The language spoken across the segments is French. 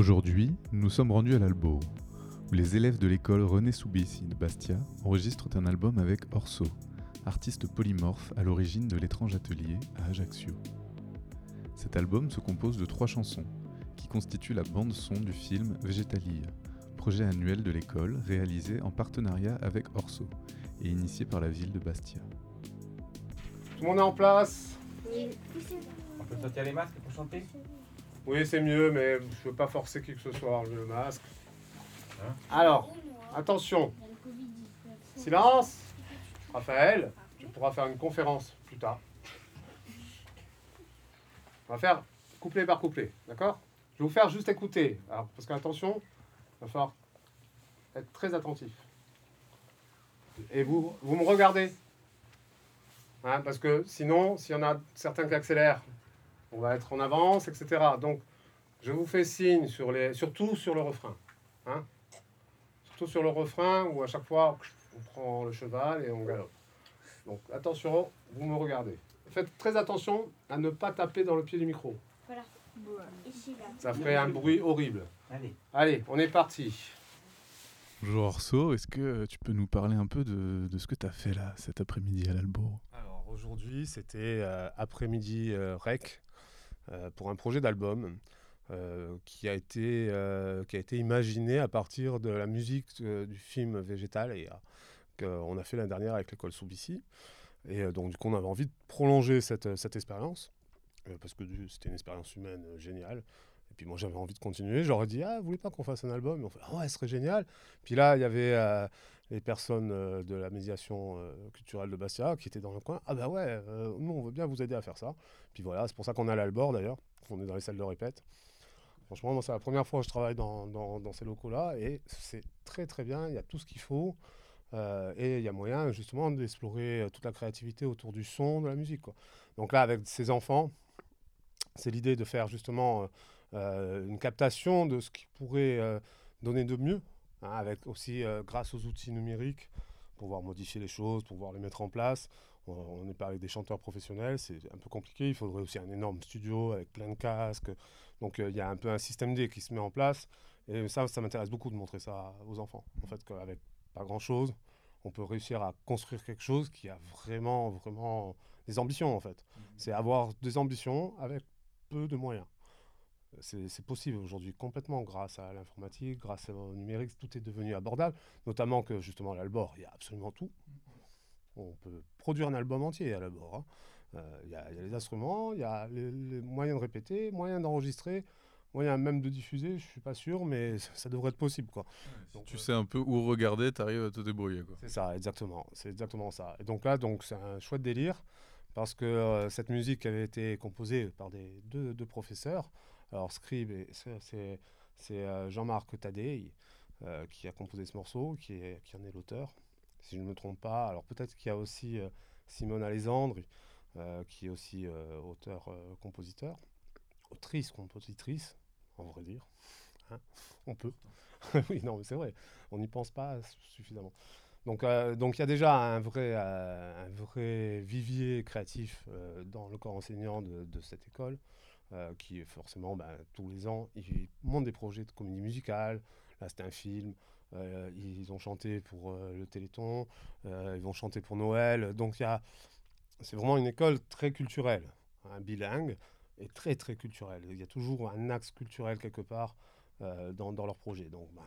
Aujourd'hui, nous sommes rendus à l'Albo, où les élèves de l'école René Soubissi de Bastia enregistrent un album avec Orso, artiste polymorphe à l'origine de l'étrange atelier à Ajaccio. Cet album se compose de trois chansons, qui constituent la bande-son du film Végétalie, projet annuel de l'école réalisé en partenariat avec Orso et initié par la ville de Bastia. Tout le monde est en place? On peut sortir les masques pour chanter? Oui, c'est mieux, mais je veux pas forcer qui que ce soit, le masque. Hein Alors, attention, silence Raphaël, tu pourras faire une conférence plus tard. On va faire couplet par couplet, d'accord? Je vais vous faire juste écouter. Alors, parce qu'attention, il va falloir être très attentif. Et vous, vous me regardez. Hein, parce que sinon, s'il y en a certains qui accélèrent, on va être en avance, etc. Donc, je vous fais signe, sur les, surtout sur le refrain. Hein surtout sur le refrain, où à chaque fois, on prend le cheval et on galope. Donc, attention, vous me regardez. Faites très attention à ne pas taper dans le pied du micro. Voilà. Ici, là. Ça ferait un bruit horrible. Allez. Allez, on est parti. Bonjour Orso, est-ce que tu peux nous parler un peu de, de ce que tu as fait là cet après-midi à l'Albo Alors aujourd'hui, c'était euh, après-midi euh, rec pour un projet d'album euh, qui, a été, euh, qui a été imaginé à partir de la musique euh, du film Végétal et qu'on a fait l'année dernière avec l'école Soubissi. Et euh, donc du coup, on avait envie de prolonger cette, cette expérience euh, parce que c'était une expérience humaine euh, géniale. Et puis moi, j'avais envie de continuer. J'aurais dit, ah, vous voulez pas qu'on fasse un album? Et on fait, ah ouais, ce serait génial. Puis là, il y avait euh, les personnes euh, de la médiation euh, culturelle de Bastia qui étaient dans le coin. Ah bah ouais, euh, nous on veut bien vous aider à faire ça. Puis voilà, c'est pour ça qu'on est à l'Albor d'ailleurs, on est dans les salles de répète. Franchement, moi c'est la première fois que je travaille dans, dans- ces locaux-là et c'est très très bien, il y a tout ce qu'il faut. et il y a moyen justement d'explorer toute la créativité autour du son, de la musique. Donc là, avec ces enfants, c'est l'idée de faire justement une captation de ce qui pourrait donner de mieux hein, avec aussi euh, grâce aux outils numériques, pouvoir modifier les choses, pouvoir les mettre en place. On- n'est pas avec des chanteurs professionnels, c'est un peu compliqué. Il faudrait aussi un énorme studio avec plein de casques. Donc euh, il y a un peu un système D qui se met en place. Et ça, ça m'intéresse beaucoup de montrer ça aux enfants. En fait, qu'avec pas grand-chose, on peut réussir à construire quelque chose qui a vraiment, vraiment des ambitions, en fait. C'est avoir des ambitions avec peu de moyens. C'est possible aujourd'hui complètement grâce à l'informatique, grâce au numérique, tout est devenu abordable. Notamment que justement à l'Albor, il y a absolument tout. On peut produire un album entier à l'Albor. hein. Euh, Il y, a il y a les instruments, il y a les, les moyens de répéter, moyens d'enregistrer, moyens même de diffuser, je suis pas sûr, mais ça devrait être possible. quoi. Donc, Tu euh, sais un peu où regarder, t'arrives à te débrouiller c'est ça, exactement. C'est exactement ça. Et donc là, donc c'est un chouette délire parce que euh, cette musique avait été composée par des deux, deux professeurs. Alors Scribe, c'est- euh, Jean-Marc Tadei euh, qui a composé ce morceau, qui, est, qui en est l'auteur, si je ne me trompe pas. Alors peut-être qu'il y a aussi euh, Simone Alexandre euh, qui est aussi auteur-compositeur, autrice, compositrice, en vrai dire. Hein, on peut. oui, non, mais c'est vrai. On n'y pense pas suffisamment. Donc, il y a déjà un vrai, un vrai vivier créatif dans le corps enseignant de, de cette école, euh, qui forcément, ben, tous les ans, ils montent des projets de comédie musicale. Là, c'était un film. Euh, ils ont chanté pour euh, le Téléthon. ils vont chanter pour Noël. Donc, il y a, c'est vraiment une école très culturelle, un bilingue, et très, très culturelle. Il y a toujours un axe culturel quelque part dans, dans leur projet. Donc, ben,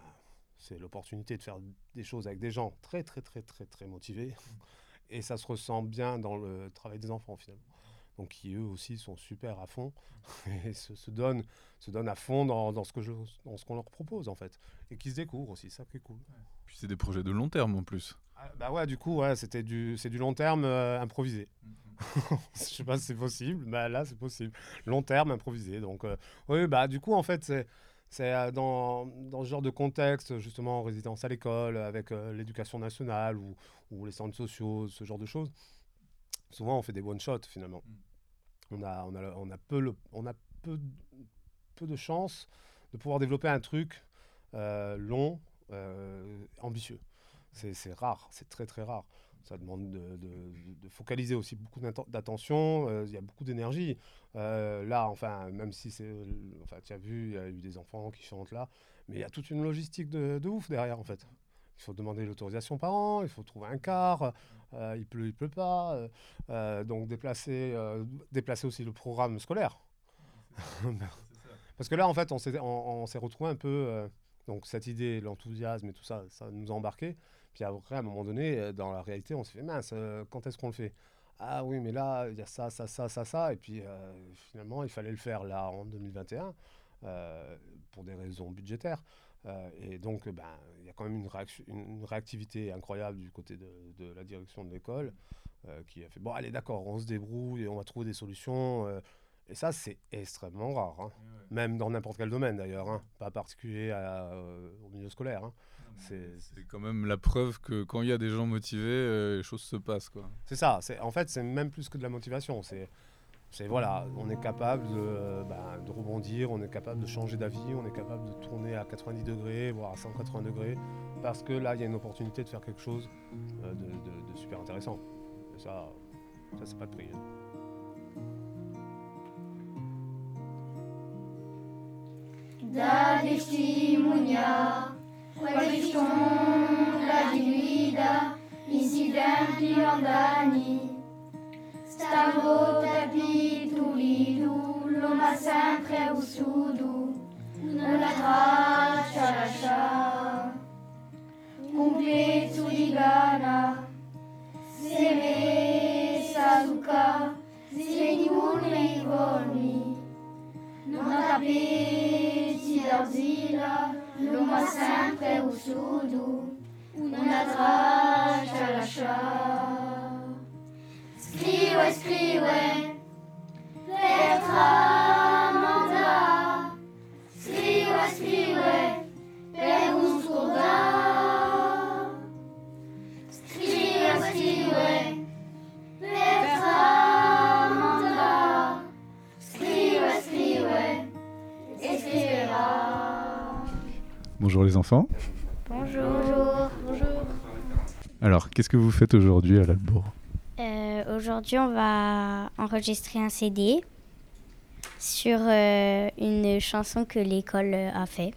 c'est l'opportunité de faire des choses avec des gens très, très, très, très, très motivés. Et ça se ressent bien dans le travail des enfants, finalement. Donc, qui eux aussi sont super à fond et se, se donnent, se donnent à fond dans, dans ce que je- dans ce qu'on leur propose, en fait. Et qui se découvrent aussi, ça qui est cool. Puis c'est des projets de long terme en plus. Ah, bah ouais, du coup, ouais, c'était du, c'est du long terme euh, improvisé. Je sais pas si c'est possible, mais là, c'est possible. Long terme improvisé. Donc, euh, oui, bah, du coup, en fait, c'est, c'est euh, dans, dans ce genre de contexte, justement, en résidence à l'école, avec euh, l'éducation nationale ou, ou les centres sociaux, ce genre de choses. Souvent, on fait des one-shots, finalement. On a, on a, on a, peu, le- on a peu, peu de chance de pouvoir développer un truc euh, long, euh, ambitieux. C'est rare, c'est très très rare. ça demande de, de- de focaliser aussi beaucoup d'attention. euh, Il y a beaucoup d'énergie. Là, enfin, même si c'est, enfin, tu as vu, il y a eu des enfants qui chantent là, mais il y a toute une logistique de, de ouf derrière, en fait. Il faut demander l'autorisation par an, il faut trouver un car, euh, il pleut, il pleut pas, euh, euh, donc déplacer, euh, déplacer aussi le programme scolaire. Parce que là, en fait, on s'est, on, on s'est retrouvé un peu, donc cette idée, l'enthousiasme et tout ça, ça nous a embarqué. Puis après, à un moment donné, dans la réalité, on s'est fait mince, quand est-ce qu'on le fait? Ah oui, mais là, il y a ça, ça, ça, ça, ça. Et puis euh, finalement, il fallait le faire là en 2021 euh, pour des raisons budgétaires. Euh, et donc, ben, il y a quand même une, réaction- une- une réactivité incroyable du côté de, de la direction de l'école euh, qui a fait bon, allez, d'accord, on se débrouille et on va trouver des solutions. euh. et ça, c'est extrêmement rare, hein. même dans n'importe quel domaine d'ailleurs, hein. pas particulier à- euh, au milieu scolaire. hein. C'est- C'est quand même la preuve que quand il y a des gens motivés, euh, les choses se passent. Quoi. C'est ça. C'est en fait, c'est même plus que de la motivation. C'est, c'est voilà, on est capable de, euh, bah, de rebondir, on est capable de changer d'avis, on est capable de tourner à 90 degrés, voire à 180 degrés, parce que là, il y a une opportunité de faire quelque chose euh, de, super intéressant. Et ça, ça c'est pas de prix. hein. Andani. Stavo capitulido, loma sempre o sudo, una traccia lascia, completo di gana, se me sazuka, se nenhum me goni. Numa tapete de argila, numa sempre surdo, una Bonjour les enfants. Bonjour. Bonjour. Alors, qu'est-ce que vous faites aujourd'hui à l'Albour Euh, Aujourd'hui, on va enregistrer un CD sur euh, une chanson que l'école a fait.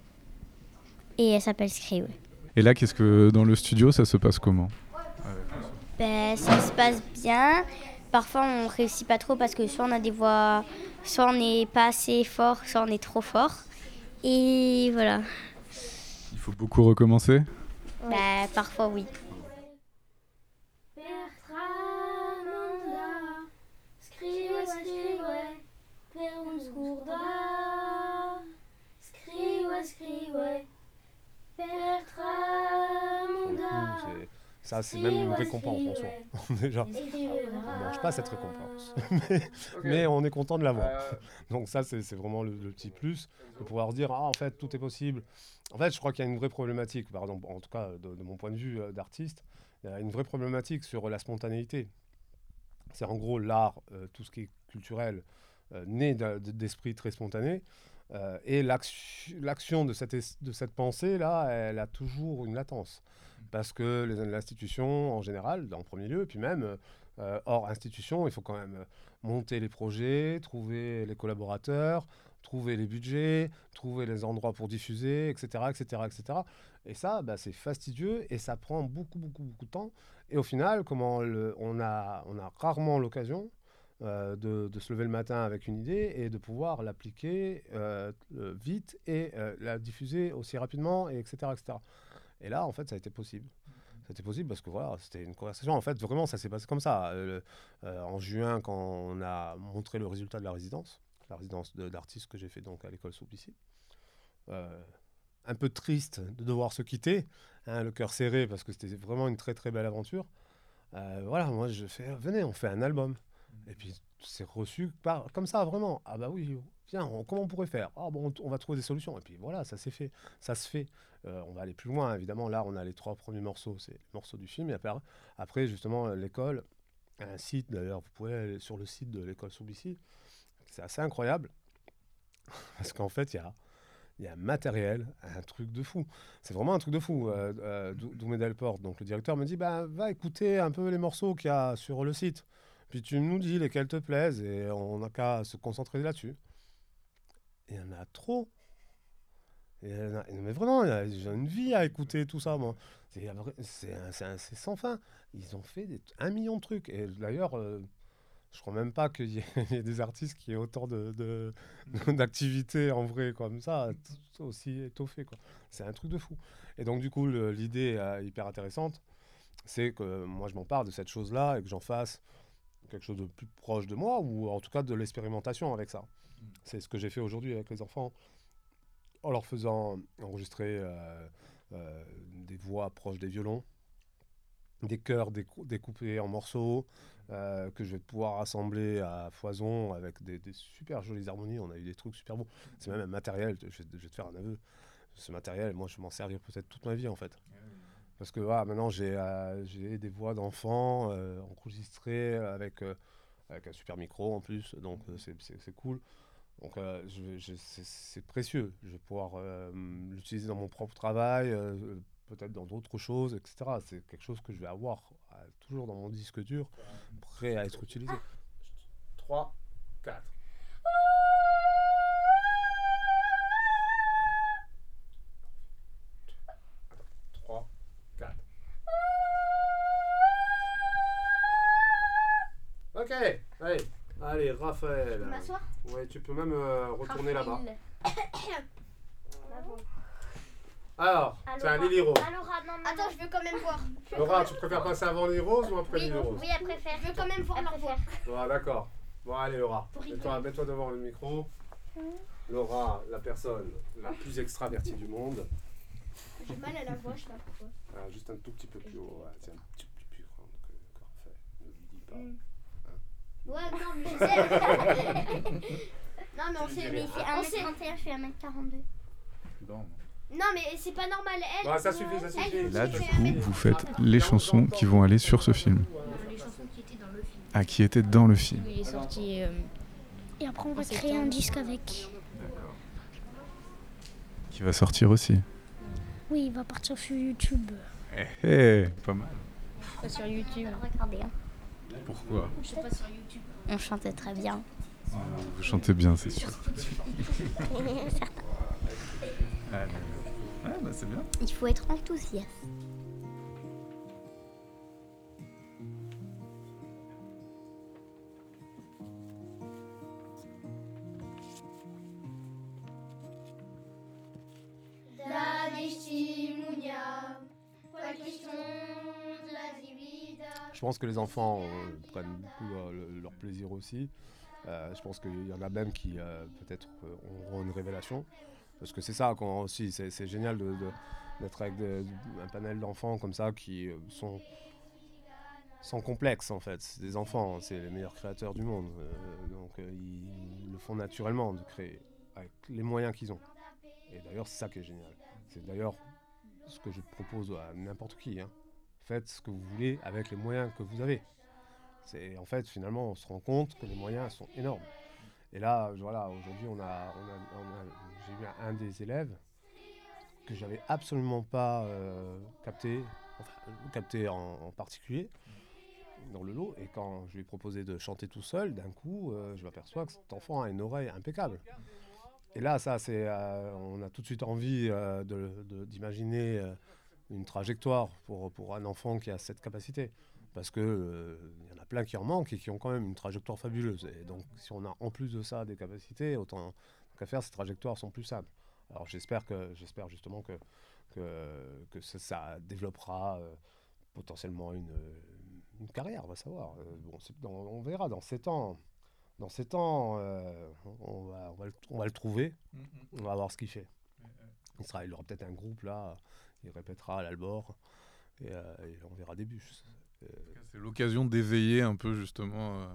Et elle s'appelle Screw. Et là, qu'est-ce que dans le studio, ça se passe comment? Ben, ça se passe bien. Parfois, on réussit pas trop parce que soit on a des voix, soit on n'est pas assez fort, soit on est trop fort. Et voilà. Il faut beaucoup recommencer? Ben, parfois, oui. Per tramandar, scrive, scrive, per un scordar. Scrive, scrive, per Pour le coup, tramandar. c'est- ça, c'est même une récompense en soi. Déjà, on ne mange pas cette récompense, mais, mais on est content de l'avoir. Donc ça, c'est vraiment le, le petit plus, de pouvoir dire, ah, en fait, tout est possible. En fait, je crois qu'il y a une vraie problématique, pardon, en tout cas, de, de mon point de vue euh, d'artiste, il y a une vraie problématique sur la spontanéité. C'est en gros l'art, euh, tout ce qui est culturel, euh, né d'esprit très spontané. euh, et l'action de cette, de cette pensée-là, elle a toujours une latence. Parce que les- l'institution, en général, en premier lieu, et puis même euh, hors institution, il faut quand même euh, monter les projets, trouver les collaborateurs, trouver les budgets, trouver les endroits pour diffuser, etc. etc., etc. Et ça, bah, c'est fastidieux et ça prend beaucoup, beaucoup, beaucoup de temps. Et au final, comment on, a, rarement l'occasion euh, de, se lever le matin avec une idée et de pouvoir l'appliquer vite et la diffuser aussi rapidement, et etc., etc. Et là, en fait, ça a été possible. Été possible parce que voilà, c'était une conversation. En fait, vraiment, ça s'est passé comme ça. Euh, euh, en juin, quand on a montré le résultat de la résidence, la résidence de- d'artistes que j'ai fait donc à l'école Souplicy, euh, un peu triste de devoir se quitter, hein, le cœur serré parce que c'était vraiment une très très belle aventure. Euh, voilà, moi je fais, venez, on fait un album. Et puis c'est reçu par, comme ça, vraiment. Ah bah oui, viens, on- comment on pourrait faire? Ah on, va trouver des solutions. Et puis voilà, ça s'est fait, ça se fait. Euh, on va aller plus loin, évidemment. Là, on a les trois premiers morceaux, c'est les morceaux du film. Après, justement, l'école, un site d'ailleurs, vous pouvez aller sur le site de l'école Soubici. C'est assez incroyable. Parce qu'en fait, il y a, un matériel, un truc de fou. C'est vraiment un truc de fou. Euh, euh, donc le directeur, me dit bah, va écouter un peu les morceaux qu'il y a sur le site. Puis tu nous dis lesquels te plaisent et on n'a qu'à se concentrer là-dessus. Il y en a trop. A- mais vraiment, j'ai une vie à écouter tout ça. C'est sans fin. Ils ont fait un million de trucs. Et d'ailleurs, euh, je crois même pas qu'il y, ait des artistes qui aient autant de- de- d'activités en vrai comme ça, aussi étoffées. C'est un truc de fou. Et donc, du coup, l'idée euh, hyper intéressante, c'est que moi, je m'en parle de cette chose-là et que j'en fasse quelque chose de plus proche de moi, ou en tout cas de l'expérimentation avec ça. C'est ce que j'ai fait aujourd'hui avec les enfants, en leur faisant enregistrer euh, euh, des voix proches des violons, des chœurs décou- découpés en morceaux, euh, que je vais pouvoir assembler à foison avec des, des super jolies harmonies. On a eu des trucs super beaux. C'est même un matériel, je vais, je vais te faire un aveu. Ce matériel, moi, je vais m'en servir peut-être toute ma vie, en fait. Parce que voilà, maintenant, j'ai euh, des voix d'enfants euh, enregistrées avec, euh, avec un super micro en plus, donc euh, c'est- cool. Donc c'est- précieux. Je vais pouvoir l'utiliser dans mon propre travail, peut-être dans d'autres choses, etc. C'est quelque chose que je vais avoir toujours dans mon disque dur, prêt à être utilisé. 3, 4. Raphaël. m'asseoir Ouais, tu peux même euh, retourner là-bas. Alors, c'est un Lily Rose. Attends, je veux quand même voir. Laura, tu préfères passer avant Lily Rose ou après Oui, Lily Rose? oui, elle préfère. Je veux quand même voir voix. Bon, d'accord. Bon, allez, Laura. Mets-toi mets-toi devant le micro. Laura, la personne la plus extravertie du monde. J'ai mal à la voix, je sais pas pourquoi. Ah, juste un tout petit peu plus haut. Ouais, c'est un petit peu plus grand que, Raphaël. Ne lui dis pas. Mm. Ouais, non, mais je sais. non, mais on sait. Mais Il on fait sait. 1m31, je fais 1m42. Non, mais c'est pas normal. Elle. Ouais, ça suffit, ça suffit. Elle, Là, du coup, 1m30. vous faites les chansons qui vont aller sur ce film. Les chansons qui étaient dans le film. Ah, qui étaient dans le film. Il est sorti. euh, Et après, on va créer un disque avec. Qui va sortir aussi. Oui, il va partir sur YouTube. Eh, eh, pas mal. pas sur YouTube. Regardez, hein. Pourquoi Je sais pas sur YouTube. on chantait très bien. Vous chantez bien, c'est sûr. Ouais, bah c'est bien. Il faut être enthousiaste. Pense que les enfants euh, prennent beaucoup euh, le- leur plaisir aussi. Euh, je pense qu'il y en a même qui peut-être auront une révélation. Parce que c'est ça quand aussi, c'est génial d'être avec un panel d'enfants comme ça qui sont sans complexe en fait. C'est des enfants, c'est les meilleurs créateurs du monde. Donc ils le font naturellement de créer avec les moyens qu'ils ont. Et d'ailleurs, c'est ça qui est génial. C'est d'ailleurs ce que je propose à n'importe qui. hein. Faites ce que vous voulez avec les moyens que vous avez. C'est en fait finalement on se rend compte que les moyens sont énormes. Et là, voilà, aujourd'hui on a, j'ai eu un, des élèves que j'avais absolument pas euh, capté, enfin capté en, particulier dans le lot. Et quand je lui ai proposé de chanter tout seul, d'un coup, euh, je m'aperçois que cet enfant a une oreille impeccable. Et là, ça, c'est, euh, on a tout de suite envie d'imaginer une trajectoire pour, pour un enfant qui a cette capacité. Parce que euh, il y en a plein qui en manquent et qui ont quand même une trajectoire fabuleuse. Et donc, si on a en plus de ça des capacités, autant qu'à faire, ces trajectoires sont plus simples. Alors, j'espère que, j'espère justement que, que, que ça, ça développera euh, potentiellement une, une carrière, on va savoir. Euh, bon, dans- on verra dans 7 ans. Dans 7 ans, euh, on, va, on, va le, on va le trouver. On va voir ce qu'il fait. Il, sera, il aura peut-être un groupe là, il répétera à l'Albor et, euh, et on verra des bûches. Euh, C'est l'occasion d'éveiller un peu justement euh,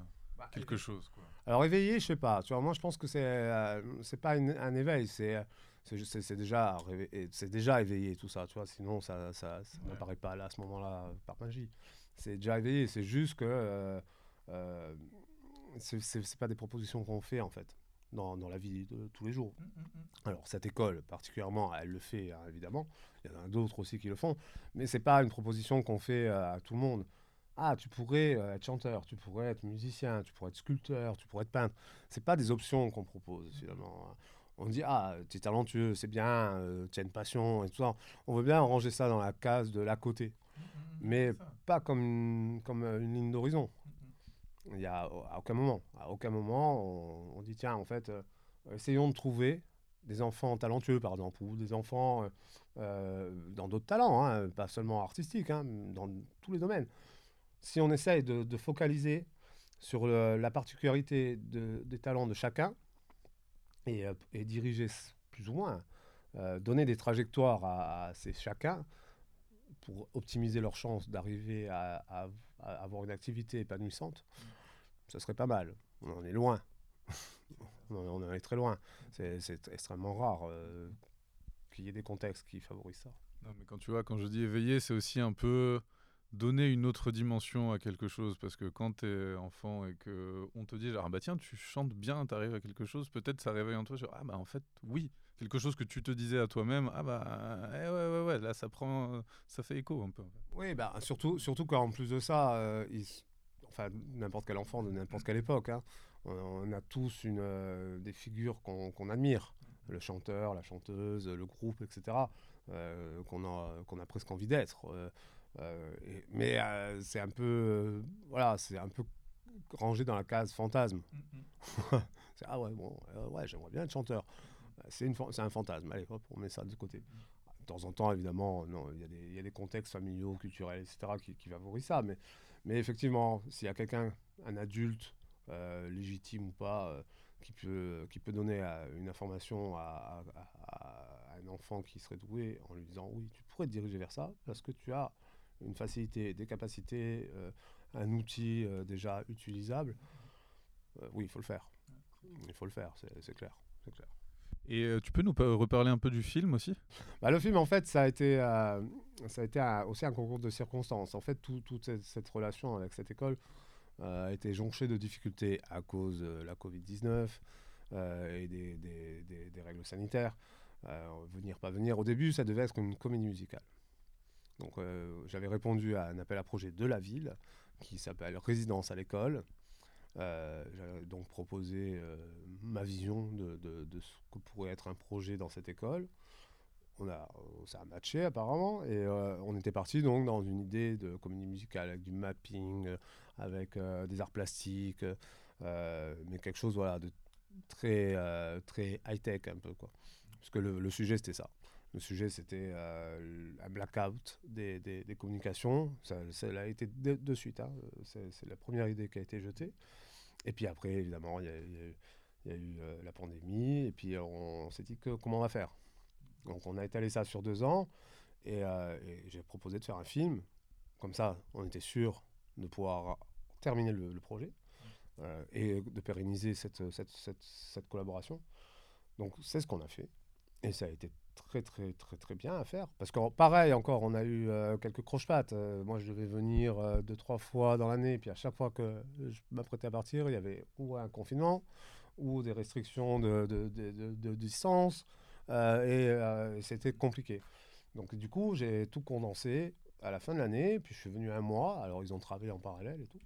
quelque chose. Quoi. alors éveillé, je sais pas. Tu vois, moi je pense que c'est euh, c'est pas une- un éveil, c'est c'est déjà c'est déjà éveillé tout ça. Tu vois, sinon ça ça, ça n'apparaît pas là à ce moment-là par magie. C'est déjà éveillé. C'est juste que euh, euh, c'est pas des propositions qu'on fait en fait. Dans, dans la vie de tous les jours. Mm, Alors cette école particulièrement, elle le fait hein, évidemment. Il y en a d'autres aussi qui le font, mais c'est pas une proposition qu'on fait euh, à tout le monde. Ah, tu pourrais euh, être chanteur, tu pourrais être musicien, tu pourrais être sculpteur, tu pourrais être peintre. C'est pas des options qu'on propose finalement. hein. On dit ah, tu es talentueux, c'est bien, euh, tu as une passion et tout ça. On veut bien ranger ça dans la case de l'à côté, mais pas comme une, comme une ligne d'horizon. Il y a à aucun moment, à aucun moment, on, on dit tiens, en fait, euh, essayons de trouver des enfants talentueux, par exemple, ou des enfants euh, euh, dans d'autres talents, hein, pas seulement artistiques, hein, dans tous les domaines. Si on essaye de, focaliser sur la particularité de- des talents de chacun et, et diriger plus ou moins, donner des trajectoires à, ces chacun pour optimiser leurs chances d'arriver à- à avoir une activité épanouissante, ça serait pas mal. On en est loin. on en- est très loin. C'est extrêmement rare euh, qu'il y ait des contextes qui favorisent ça. Non, mais quand tu vois, quand je dis éveiller, c'est aussi un peu donner une autre dimension à quelque chose. Parce que quand tu es enfant et que on te dit, genre, ah bah tiens, tu chantes bien, tu arrives à quelque chose, peut-être ça réveille en toi, ah bah en fait, oui. Quelque chose que tu te disais à toi-même, ah bah eh ouais, ouais, ouais, là ça prend, ça fait écho un peu. en fait. Oui, bah, surtout, surtout qu'en plus de ça, euh, il enfin, n'importe quel enfant de n'importe quelle époque, hein, on, on a tous une, euh, des figures qu'on admire. Le chanteur, la chanteuse, le groupe, etc. euh, qu'on a, qu'on a presque envie d'être. euh, euh, et- mais euh, c'est un peu, euh, voilà, c'est un peu rangé dans la case fantasme. C'est, ah ouais, bon, euh, ouais, j'aimerais bien être chanteur. C'est, une, fan- c'est un fantasme. Allez, hop, on met ça de côté. De temps en temps, évidemment, non, il y, a des- il y a des contextes familiaux, culturels, etc., qui, qui favorisent ça. Mais, mais effectivement, s'il y a quelqu'un, un adulte, euh, légitime ou pas, euh, qui, peut, qui peut donner euh, une information à, à- à- à un enfant qui serait doué en lui disant oui, tu pourrais te diriger vers ça parce que tu as une facilité, des capacités, euh, un outil déjà utilisable, oui, il faut le faire. Il faut le faire, c'est clair. c'est clair. Et euh, tu peux nous pa- reparler un peu du film aussi? Bah, le film, en fait, ça a été, euh, ça a été aussi un concours de circonstances. En fait, tout- toute cette, relation avec cette école euh, a été jonchée de difficultés à cause de la Covid-19 euh, et des, règles sanitaires. Venir, pas venir. Au début, ça devait être une comédie musicale. Donc, j'avais répondu à un appel à projet de la ville qui s'appelle Résidence à l'école. Euh, J'avais donc proposé euh, ma vision de, de- ce que pourrait être un projet dans cette école. On a, euh, ça a matché apparemment et on était parti donc dans une idée de comédie musicale avec du mapping, avec des arts plastiques, mais quelque chose voilà de très très high tech un peu quoi. Parce que le, le sujet c'était ça. Le sujet c'était un blackout des, des- des communications. Ça, ça a été de, de suite. hein. C'est la première idée qui a été jetée. Et puis après évidemment il y a, il y a eu- il y a eu euh, la pandémie et puis on, s'est dit que comment on va faire? Donc on a étalé ça sur deux ans et, euh, et j'ai proposé de faire un film. Comme ça, on était sûr de pouvoir terminer le, le projet euh, et de pérenniser cette, cette, cette, cette collaboration. Donc c'est ce qu'on a fait et ça a été très très très très bien à faire. Parce que pareil encore on a eu euh, quelques croche-pattes. Euh, moi je devais venir euh, deux trois fois dans l'année. Puis à chaque fois que je m'apprêtais à partir il y avait ou un confinement ou des restrictions de, de, de, de- distance. Et c'était compliqué. Donc du coup, j'ai tout condensé à la fin de l'année, puis je suis venu un mois, alors ils ont travaillé en parallèle et tout.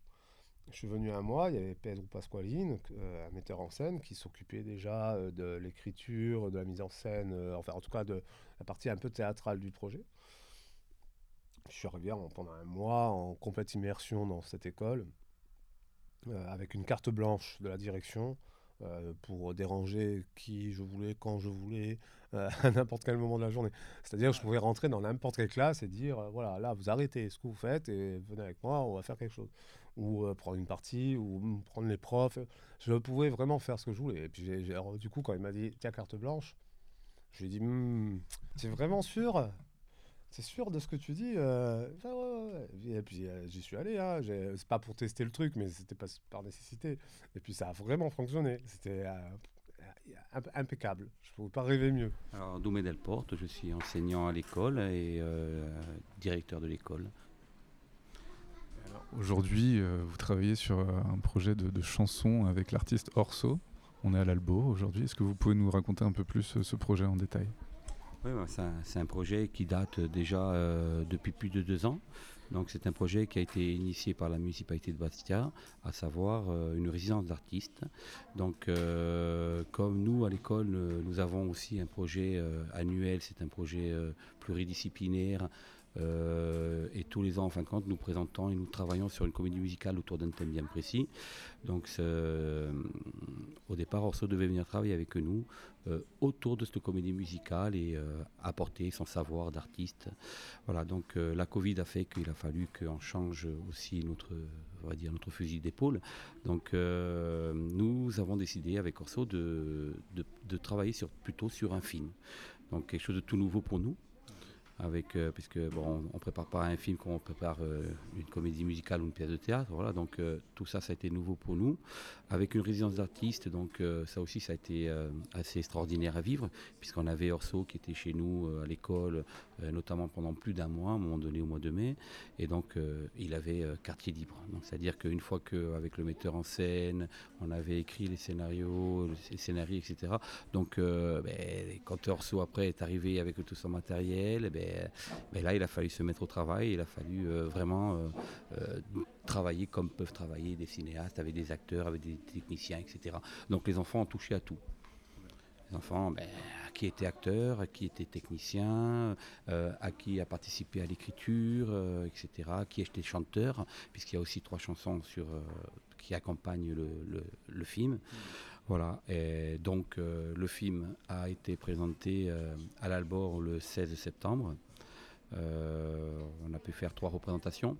Je suis venu un mois, il y avait Pedro Pasqualin, euh, un metteur en scène, qui s'occupait déjà euh, de l'écriture, de la mise en scène, euh, enfin en tout cas de la partie un peu théâtrale du projet. Je suis arrivé en- pendant un mois en complète immersion dans cette école, avec une carte blanche de la direction, pour déranger qui je voulais, quand je voulais, à n'importe quel moment de la journée. C'est-à-dire que je pouvais rentrer dans n'importe quelle classe et dire, voilà, là, vous arrêtez ce que vous faites et venez avec moi, on va faire quelque chose. Ou euh, prendre une partie, ou prendre les profs. Je pouvais vraiment faire ce que je voulais. Et puis, du coup, quand il m'a dit, tiens, carte blanche, je lui ai dit, Hmm, c'est vraiment sûr? C'est sûr de ce que tu dis euh? Et puis euh, j'y suis allé. Hein. C'est pas pour tester le truc, mais c'était pas par nécessité. Et puis ça a vraiment fonctionné. C'était imp- impeccable. Je ne pouvais pas rêver mieux. Alors, Doumé Delporte, je suis enseignant à l'école et directeur de l'école. Aujourd'hui, euh, vous travaillez sur euh, un projet de, chanson avec l'artiste Orso. On est à l'Albo aujourd'hui. Est-ce que vous pouvez nous raconter un peu plus euh, ce projet en détail? Oui, bah, c'est un, projet qui date déjà depuis plus de deux ans. Donc c'est un projet qui a été initié par la municipalité de Bastia, à savoir une résidence d'artistes. Donc comme nous à l'école, nous avons aussi un projet annuel, c'est un projet pluridisciplinaire. Euh, et tous les ans, en fin de compte, nous présentons et nous travaillons sur une comédie musicale autour d'un thème bien précis. Donc, euh, au départ, Orso devait venir travailler avec nous euh, autour de cette comédie musicale et apporter son savoir d'artiste. Voilà, donc la Covid a fait qu'il a fallu qu'on change aussi notre, on va dire, notre fusil d'épaule. Donc, nous avons décidé avec Orso de, travailler plutôt sur un film. Donc, quelque chose de tout nouveau pour nous. Avec, euh, puisque bon, on prépare pas un film comme on prépare euh, une comédie musicale ou une pièce de théâtre, voilà. Donc euh, tout ça, ça a été nouveau pour nous, avec une résidence d'artistes. Donc ça aussi, ça a été assez extraordinaire à vivre, puisqu'on avait Orso qui était chez nous à l'école, notamment pendant plus d'un mois, à un moment donné au mois de mai, et donc il avait quartier libre. Donc c'est-à-dire qu'une fois qu'avec le metteur en scène, on avait écrit les scénarios, les scénarios, etc. Donc ben, quand Orso après est arrivé avec tout son matériel, ben, ben là il a fallu se mettre au travail, il a fallu euh, vraiment euh, euh, travailler comme peuvent travailler des cinéastes, avec des acteurs, avec des techniciens, etc. Donc les enfants ont touché à tout. Les enfants, ben, qui était acteur, à qui était technicien, euh, à qui a participé à l'écriture, etc., qui était chanteur, puisqu'il y a aussi trois chansons sur, qui accompagnent le film. Voilà, et donc euh, le film a été présenté euh, à l'Albor le 16 septembre. Euh, on a pu faire trois représentations,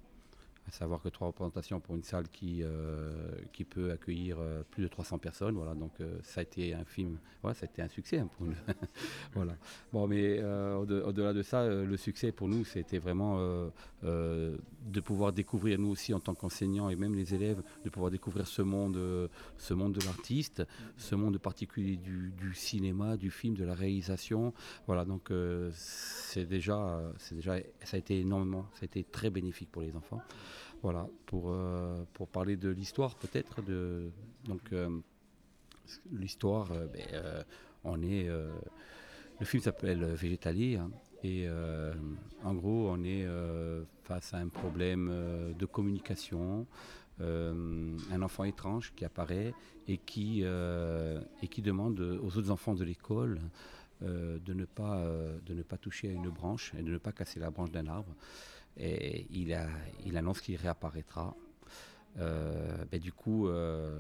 à savoir que trois représentations pour une salle qui, euh, qui peut accueillir euh, plus de 300 personnes. Voilà, donc euh, ça a été un film, ça a été un succès pour nous. voilà. Bon, mais au-de- au-delà de ça, le succès pour nous, c'était vraiment de pouvoir découvrir, nous aussi en tant qu'enseignants et même les élèves, de pouvoir découvrir ce monde, ce monde de l'artiste, ce monde particulier du, du cinéma, du film, de la réalisation. Voilà, donc c'est déjà, déjà, ça a été énormément, ça a été très bénéfique pour les enfants. Voilà, pour, euh, pour parler de l'histoire peut-être, donc euh, l'histoire, euh, ben, on est, le film s'appelle Végétalier, hein, et en gros on est face à un problème de communication, un enfant étrange qui apparaît et qui, et qui demande aux autres enfants de l'école de, de ne pas toucher à une branche et de ne pas casser la branche d'un arbre. Il, a, il annonce qu'il réapparaîtra. Euh, ben, du coup, euh,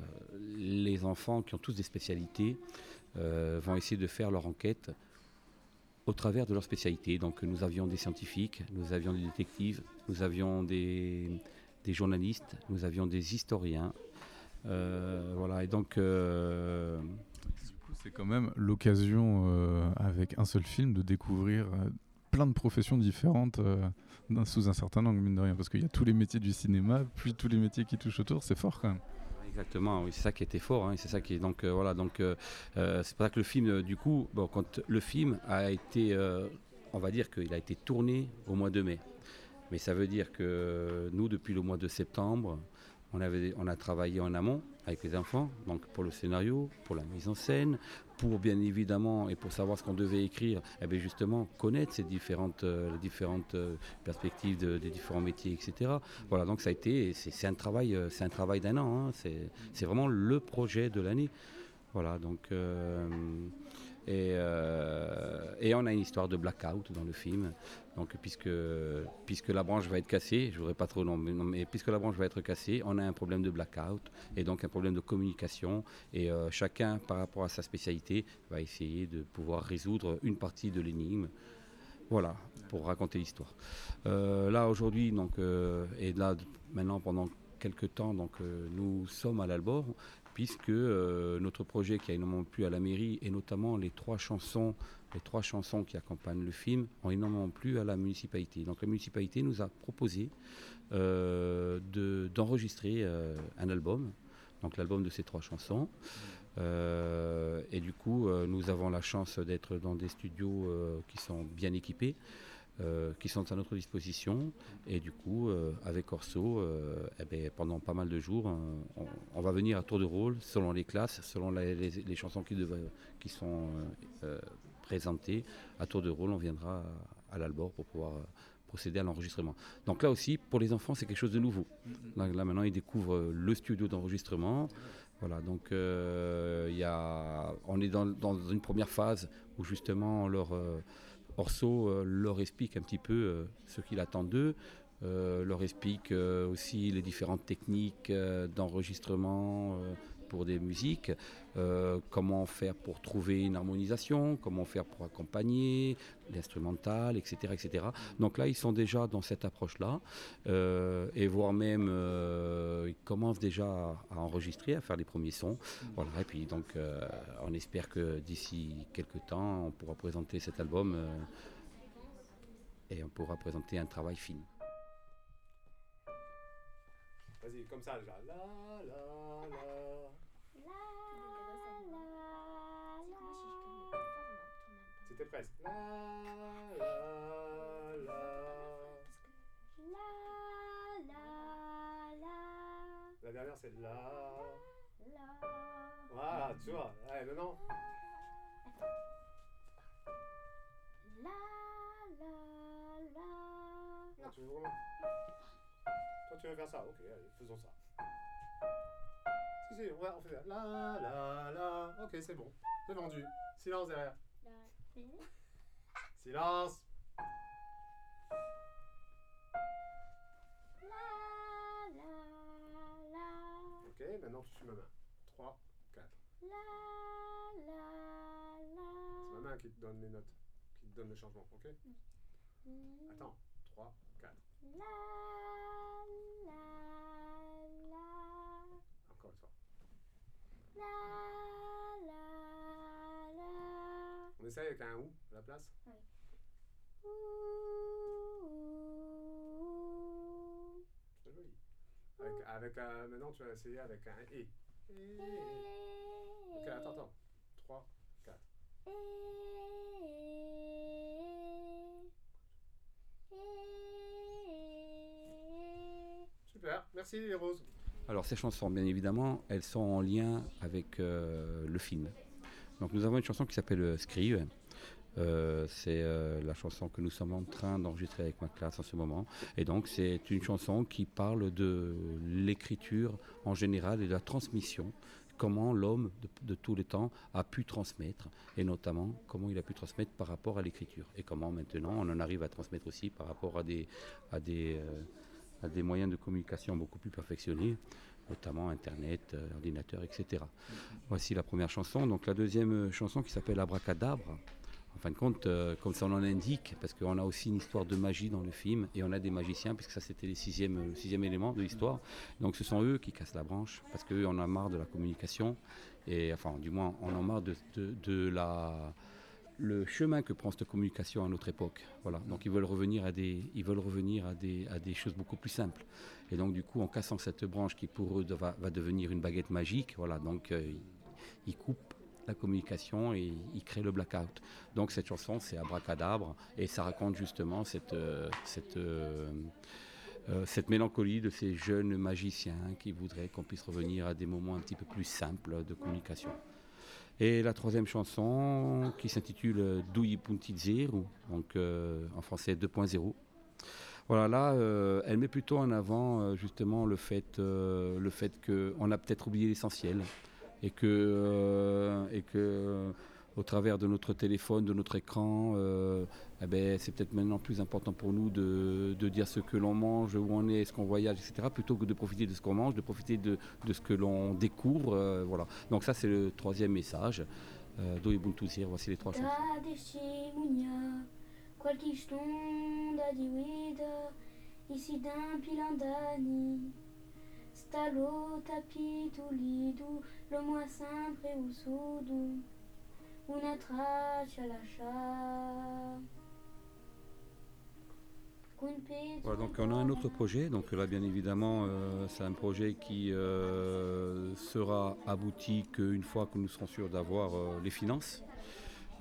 les enfants qui ont tous des spécialités euh, vont essayer de faire leur enquête au travers de leur spécialité. Donc nous avions des scientifiques, nous avions des détectives, nous avions des, des journalistes, nous avions des historiens. Voilà, et donc c'est quand même l'occasion, avec un seul film, de découvrir plein de professions différentes sous un certain angle, mine de rien. Parce qu'il y a tous les métiers du cinéma, puis tous les métiers qui touchent autour, c'est fort quand même. Exactement, oui, c'est ça qui était fort, hein, c'est ça qui est donc euh, voilà donc euh, euh, c'est pour ça que le film du coup bon quand le film a été on va dire qu'il a été tourné au mois de mai, mais ça veut dire que nous depuis le mois de septembre on avait on a travaillé en amont avec les enfants donc pour le scénario, pour la mise en scène, pour bien évidemment et pour savoir ce qu'on devait écrire, eh bien justement connaître ces différentes euh, différentes euh, perspectives de- des différents métiers etc. Voilà, donc ça a été, c'est un travail, euh, c'est un travail d'un an. hein, c'est vraiment le projet de l'année. Voilà, donc et, euh, et on a une histoire de blackout dans le film. Donc puisque puisque la branche va être cassée, je voudrais pas trop non, mais, puisque la branche va être cassée, on a un problème de blackout et donc un problème de communication. Et euh, chacun, par rapport à sa spécialité, va essayer de pouvoir résoudre une partie de l'énigme. Voilà, pour raconter l'histoire. Euh, là aujourd'hui, donc, et là maintenant pendant quelques temps, donc, nous sommes à l'Albor, puisque euh, notre projet qui a énormément plu à la mairie, et notamment les trois chansons, les trois chansons qui accompagnent le film, ont énormément plu à la municipalité. Donc la municipalité nous a proposé euh, de- d'enregistrer euh, un album, donc l'album de ces trois chansons. Et du coup, nous avons la chance d'être dans des studios qui sont bien équipés. Euh, qui sont à notre disposition. Et du coup, euh, avec Orso, euh, eh ben, pendant pas mal de jours, on, on va venir à tour de rôle, selon les classes, selon les, les chansons qui, devaient- qui sont présentées. À tour de rôle, on viendra à, à l'Albor pour pouvoir procéder à l'enregistrement. Donc là aussi, pour les enfants, c'est quelque chose de nouveau. Là, là, maintenant, ils découvrent le studio d'enregistrement. Voilà, donc il y a, on est dans, dans une première phase où justement leur, euh, Orso euh, leur explique un petit peu euh, ce qu'il attend d'eux, euh, leur explique aussi les différentes techniques d'enregistrement pour des musiques, euh, comment faire pour trouver une harmonisation, comment faire pour accompagner, l'instrumental, etc., etc. Donc là, ils sont déjà dans cette approche-là, euh, et voire même, euh, ils commencent déjà à, enregistrer, à faire les premiers sons. Voilà, et puis donc, on espère que d'ici quelques temps, on pourra présenter cet album et on pourra présenter un travail fini. Vas-y, comme ça. C'était presque. La, la, la. La dernière, c'est la. Voilà, tu vois. Allez, maintenant. Ah, tu veux vraiment Toi, tu veux faire ça Ok, allez, faisons ça. Si, si, ouais, on fait ça. La, la, la. Ok, c'est bon. C'est vendu. Silence derrière. Silence. Ok, maintenant tu suis ma main. 3, 4. C'est ma main qui te donne les notes, qui te donne le changement, ok? Attends, 3, 4. Encore une fois. On essaye avec un ou à la place C'est joli. Avec, avec un- maintenant, tu vas essayer avec un et. Et. Ok, attends, attends. 3, 4. Super, merci les roses. Alors ces chansons, bien évidemment, elles sont en lien avec euh, le film. Donc nous avons une chanson qui s'appelle euh, Scrive. Euh, c'est euh, la chanson que nous sommes en train d'enregistrer avec ma classe en ce moment. Et donc c'est une chanson qui parle de l'écriture en général et de la transmission. Comment l'homme de, tous les temps a pu transmettre, et notamment comment il a pu transmettre par rapport à l'écriture, et comment maintenant on en arrive à transmettre aussi par rapport à des, à des, à des moyens de communication beaucoup plus perfectionnés, notamment Internet, euh, ordinateur, etc. Voici la première chanson. Donc la deuxième euh, chanson qui s'appelle Abracadabre. En fin de compte, euh, comme son nom l'indique, parce qu'on a aussi une histoire de magie dans le film, et on a des magiciens, puisque ça c'était les sixième, le sixième élément de l'histoire. Donc ce sont eux qui cassent la branche, parce qu'eux en ont marre de la communication, et enfin du moins on en a marre de la le chemin que prend cette communication à notre époque. Voilà. Donc ils veulent revenir à des, ils veulent revenir à des, à des choses beaucoup plus simples. Et donc du coup, en cassant cette branche qui pour eux va, va devenir une baguette magique, voilà. Donc euh, ils, coupent la communication et ils créent le blackout. Donc cette chanson, c'est Abracadabre et ça raconte justement cette, euh, cette, euh, cette mélancolie de ces jeunes magiciens qui voudraient qu'on puisse revenir à des moments un petit peu plus simples de communication. Et la troisième chanson qui s'intitule euh, Dui Punti Zero, donc euh, en français 2.0. Voilà, là, euh, elle met plutôt en avant justement le fait, fait qu'on a peut-être oublié l'essentiel et que, et que au travers de notre téléphone, de notre écran, eh ben, c'est peut-être maintenant plus important pour nous de, dire ce que l'on mange, où on est, est-ce qu'on voyage, etc., plutôt que de profiter de ce qu'on mange, de profiter de, de ce que l'on découvre. euh, voilà. Donc ça, c'est le troisième message. Euh, Do Ubuntu voici les trois dà Donc on a un autre projet. Donc là, bien évidemment, euh, c'est un projet qui euh, sera abouti qu'une fois que nous serons sûrs d'avoir euh, les finances.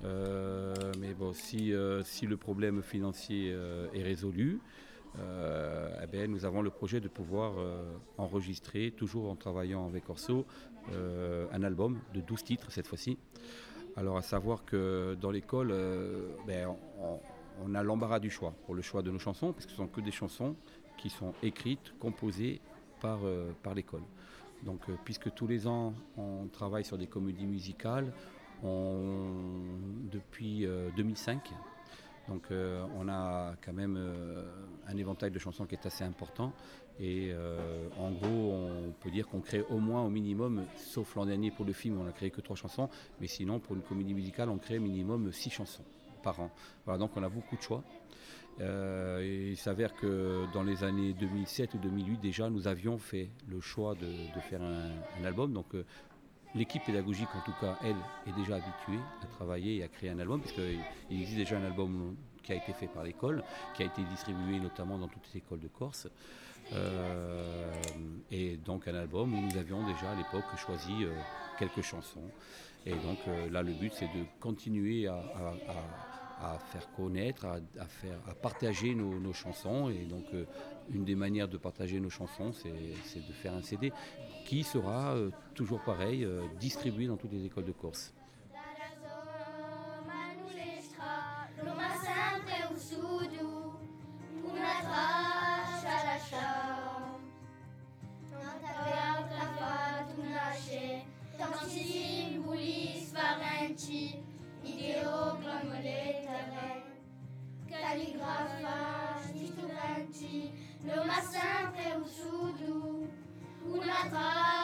Mais bon, si, si le problème financier est résolu, eh ben, nous avons le projet de pouvoir enregistrer, toujours en travaillant avec Orso, un album de 12 titres cette fois-ci. Alors à savoir que dans l'école, ben, a l'embarras du choix pour le choix de nos chansons, parce que ce sont que des chansons qui sont écrites, composées par, euh, l'école. Donc euh, puisque tous les ans on travaille sur des comédies musicales, on- depuis euh, 2005, donc euh, on a quand même un éventail de chansons qui est assez important. Et en gros, on peut dire qu'on crée au moins au minimum, sauf l'an dernier pour le film, on n'a créé que trois chansons, mais sinon pour une comédie musicale, on crée minimum six chansons Voilà, donc on a beaucoup de choix. Euh, il s'avère que dans les années 2007 ou 2008 déjà, nous avions fait le choix de, faire un, album. Donc euh, l'équipe pédagogique, en tout cas, elle, est déjà habituée à travailler et à créer un album, puisqu'il il existe déjà un album qui a été fait par l'école, qui a été distribué notamment dans toutes les écoles de Corse. Euh, et donc un album où nous avions déjà à l'époque choisi quelques chansons. Et donc là, le but, c'est de continuer à- à- à faire connaître, à, faire, à partager nos, chansons. Et donc, euh, une des manières de partager nos chansons, c'est c'est de faire un CD qui sera euh, toujours pareil, euh, distribué dans toutes les écoles de Corse. Sempre o sudo, una traccia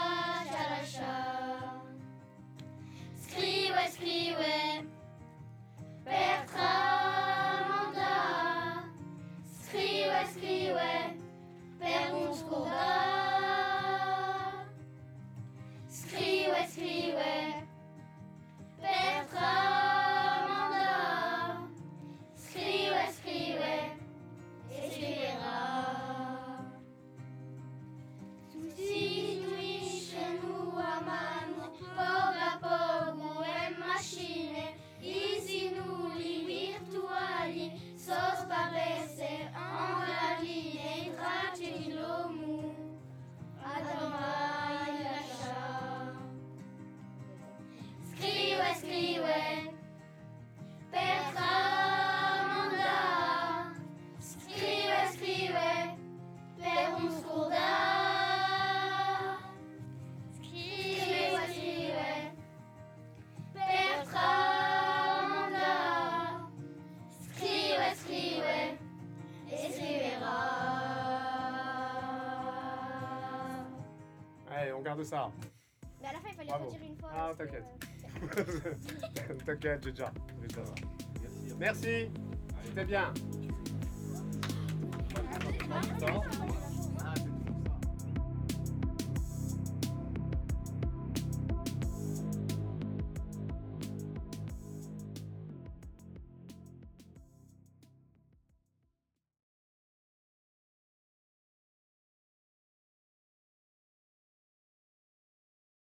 Ça. Mais à la fin, il fallait Bravo. une fois. Ah, t'inquiète. euh, T'inquiète, j'ai déjà. j'ai déjà ça. Merci, c'était bien.